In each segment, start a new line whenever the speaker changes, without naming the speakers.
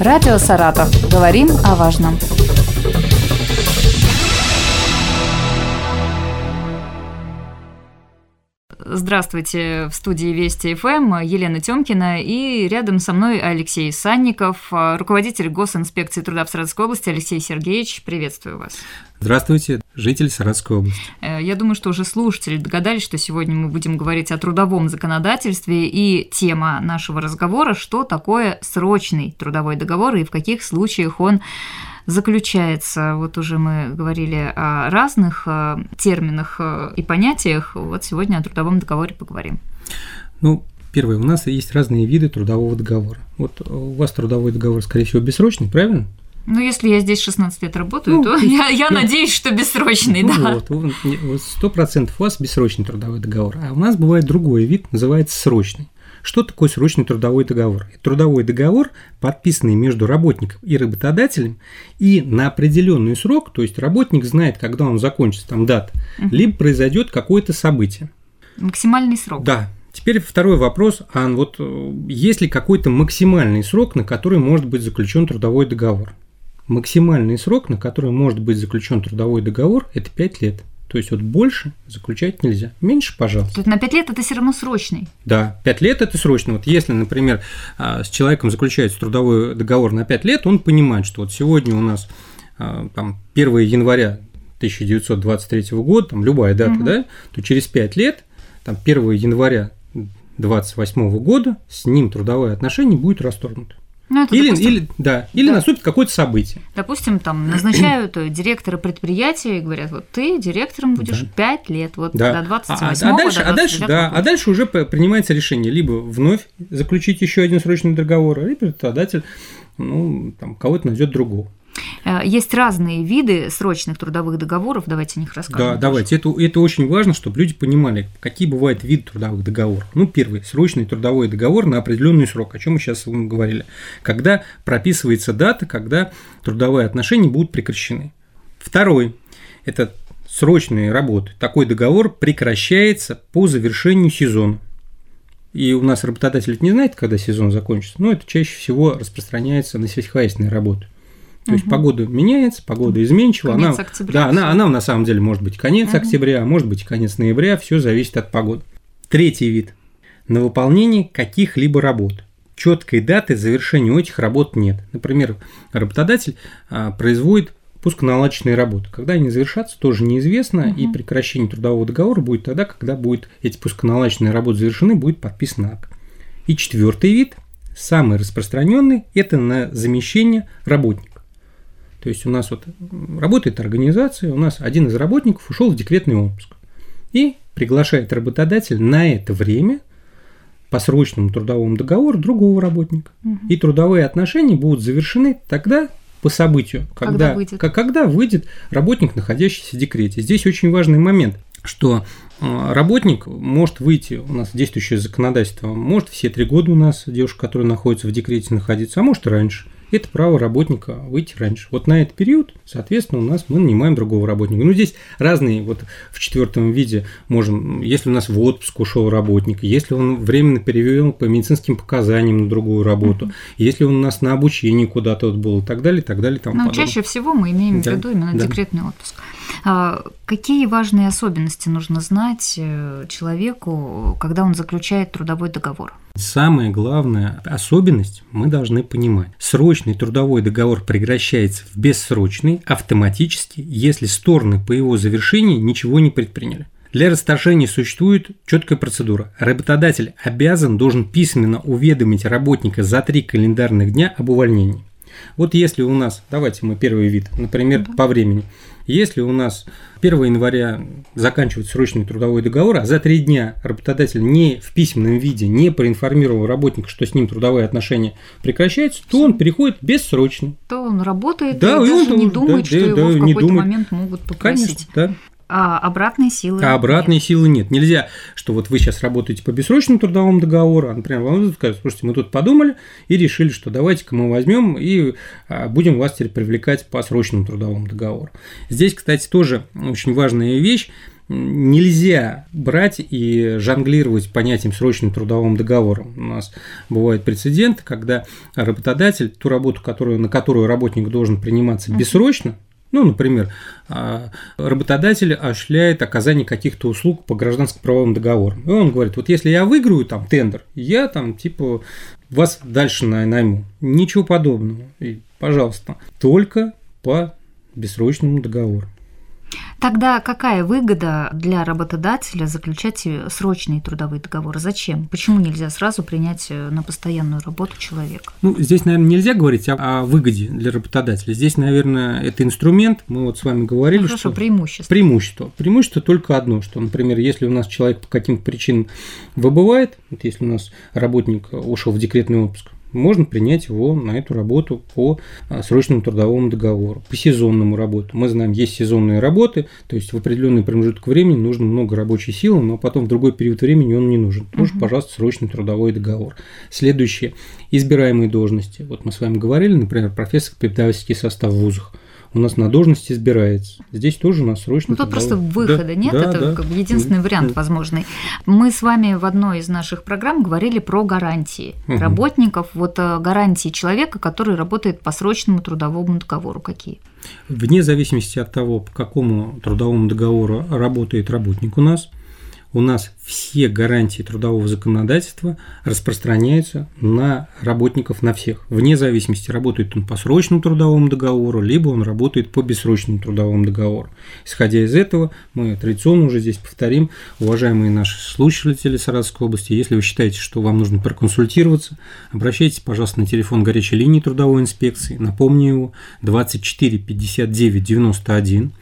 Радио «Саратов». Говорим о важном. Здравствуйте, в студии Вести ФМ Елена Тёмкина и рядом со мной Алексей Санников, руководитель Госинспекции труда в Саратовской области. Алексей Сергеевич, приветствую вас.
Здравствуйте, житель Саратовской области.
Э, я думаю, что уже слушатели догадались, что сегодня мы будем говорить о трудовом законодательстве и тема нашего разговора, что такое срочный трудовой договор и в каких случаях он заключается. Вот уже мы говорили о разных э, терминах э, и понятиях. Вот сегодня о трудовом договоре поговорим.
Ну, первое, у нас есть разные виды трудового договора. Вот у вас трудовой договор, скорее всего, бессрочный, правильно?
Ну, если я здесь 16 лет работаю, ну, то я, я ну, надеюсь, что бессрочный,
ну,
да.
Вот, сто процентов у вас бессрочный трудовой договор, а у нас бывает другой вид, называется срочный. Что такое срочный трудовой договор? Трудовой договор, подписанный между работником и работодателем, и на определенный срок, то есть работник знает, когда он закончится, там дата, угу. либо произойдет какое-то событие.
Максимальный срок.
Да. Теперь второй вопрос, а вот э, есть ли какой-то максимальный срок, на который может быть заключен трудовой договор? Максимальный срок, на который может быть заключен трудовой договор, это 5 лет. То есть вот больше заключать нельзя. Меньше, пожалуйста. Есть
на 5 лет это все равно срочный.
Да, 5 лет это срочно. Вот если, например, а, с человеком заключается трудовой договор на 5 лет, он понимает, что вот сегодня у нас а, там 1 января 1923 года, там любая дата, угу. да, то через 5 лет, там 1 января 28 года с ним трудовое отношение будет расторгнуто. Ну, это, или, допустим, или, да, или да. наступит какое-то событие.
Допустим, там назначают директора предприятия и говорят, вот ты директором будешь да. 5 лет, вот да. до 28 а, а,
дальше,
а,
дальше, да, а дальше уже принимается решение либо вновь заключить еще один срочный договор, либо работодатель ну, там, кого-то найдет другого.
Э, есть разные виды срочных трудовых договоров, давайте о них расскажем.
Да, давайте. Это, это очень важно, чтобы люди понимали, какие бывают виды трудовых договоров. Ну, первый – срочный трудовой договор на определенный срок, о чем мы сейчас говорили. Когда прописывается дата, когда трудовые отношения будут прекращены. Второй – это срочные работы. Такой договор прекращается по завершению сезона. И у нас работодатель не знает, когда сезон закончится, но это чаще всего распространяется на сельскохозяйственные работы. То есть погода меняется, погода изменчива. Конец она, октября. Да, она, она на самом деле может быть конец угу. октября, может быть конец ноября, все зависит от погоды. Третий вид. На выполнение каких-либо работ. Четкой даты завершения у этих работ нет. Например, работодатель а, производит пусконаладочные работы. Когда они завершатся, тоже неизвестно, угу. и прекращение трудового договора будет тогда, когда будет эти пусконаладочные работы завершены, будет подписан акт. И четвертый вид, самый распространенный, это на замещение работника. То есть у нас вот работает организация, у нас один из работников ушел в декретный отпуск и приглашает работодатель на это время по срочному трудовому договору другого работника. Угу. И трудовые отношения будут завершены тогда по событию, когда, когда, выйдет. когда выйдет работник, находящийся в декрете. Здесь очень важный момент, что э, работник может выйти, у нас действующее законодательство, может все три года у нас девушка, которая находится в декрете, находиться, а может и раньше это право работника выйти раньше. Вот на этот период, соответственно, у нас мы нанимаем другого работника. Ну, здесь разные, вот в четвертом виде можем, если у нас в отпуск ушел работник, если он временно перевел по медицинским показаниям на другую работу, uh-huh. если он у нас на обучении куда-то вот был и так далее, и так далее. Там
Но чаще всего мы имеем да, в виду именно да. декретный отпуск. А какие важные особенности нужно знать э, человеку, когда он заключает трудовой договор?
Самая главная особенность мы должны понимать. Срочный трудовой договор прекращается в бессрочный автоматически, если стороны по его завершении ничего не предприняли. Для расторжения существует четкая процедура. Работодатель обязан должен письменно уведомить работника за три календарных дня об увольнении. Вот если у нас, давайте мы первый вид, например, по времени. Если у нас 1 января заканчивается срочный трудовой договор, а за три дня работодатель не в письменном виде не проинформировал работника, что с ним трудовые отношения прекращаются, то он переходит бессрочно.
То он работает да, и, и даже он, не думает, да, что да, его да, в какой-то момент могут попросить.
Конечно, да.
А обратной силы
А обратной нет. силы нет. Нельзя, что вот вы сейчас работаете по бессрочному трудовому договору, а, например, вам скажут, слушайте, мы тут подумали и решили, что давайте-ка мы возьмем и а, будем вас теперь привлекать по срочному трудовому договору. Здесь, кстати, тоже очень важная вещь. нельзя брать и жонглировать понятием срочным трудовым договором. У нас бывают прецеденты, когда работодатель ту работу, которую, на которую работник должен приниматься бессрочно, ну, например, а, работодатель осуществляет оказание каких-то услуг по гражданско-правовым договорам. И он говорит, вот если я выиграю там тендер, я там типа вас дальше найму. Ничего подобного. И, пожалуйста, только по бессрочному договору.
Тогда какая выгода для работодателя заключать срочные трудовые договоры? Зачем? Почему нельзя сразу принять э, на постоянную работу человека?
Ну, здесь, наверное, нельзя говорить о, о выгоде для работодателя. Здесь, наверное, это инструмент. Мы вот с вами говорили, ну,
хорошо, что преимущество.
Преимущество. Преимущество только одно, что, например, если у нас человек по каким-то причинам выбывает, вот если у нас работник ушел в декретный отпуск, можно принять его на эту работу по а, срочному трудовому договору, по сезонному работу. Мы знаем, есть сезонные работы, то есть в определенный промежуток времени нужно много рабочей силы, но потом в другой период времени он не нужен. Тоже, угу. пожалуйста, срочный трудовой договор. Следующее. Избираемые должности. Вот мы с вами говорили, например, профессор преподавательский состав в вузах у нас на должность избирается. Здесь тоже у нас срочно.
Ну, тут просто выхода да, нет, да, это да. как бы единственный вариант возможный. Мы с вами в одной из наших программ говорили про гарантии угу. работников, вот э, гарантии человека, который работает по срочному трудовому договору. Какие?
Вне зависимости от того, по какому трудовому договору работает работник у нас, у нас все гарантии трудового законодательства распространяются на работников, на всех, вне зависимости, работает он по срочному трудовому договору, либо он работает по бессрочному трудовому договору. Исходя из этого, мы традиционно уже здесь повторим, уважаемые наши слушатели Саратовской области, если вы считаете, что вам нужно проконсультироваться, обращайтесь, пожалуйста, на телефон горячей линии трудовой инспекции, напомню его, 24 59 91,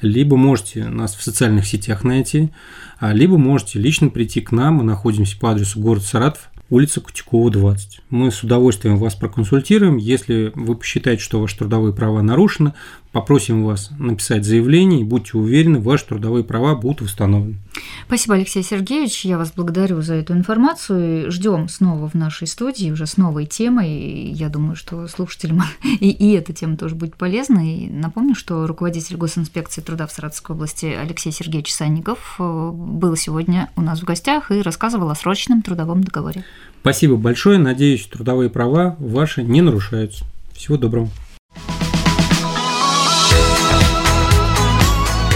либо можете нас в социальных сетях найти, а, либо можете лично прийти к нам, мы находимся по адресу город Саратов, улица Кутякова, 20. Мы с удовольствием вас проконсультируем. Если вы посчитаете, что ваши трудовые права нарушены, попросим вас написать заявление и будьте уверены, ваши трудовые права будут восстановлены.
Спасибо, Алексей Сергеевич. Я вас благодарю за эту информацию. Ждем снова в нашей студии уже с новой темой. Я думаю, что слушателям и, и эта тема тоже будет полезна. И напомню, что руководитель госинспекции труда в Саратовской области Алексей Сергеевич Санников э, был сегодня у нас в гостях и рассказывал о срочном трудовом договоре.
Спасибо большое. Надеюсь, трудовые права ваши не нарушаются. Всего доброго.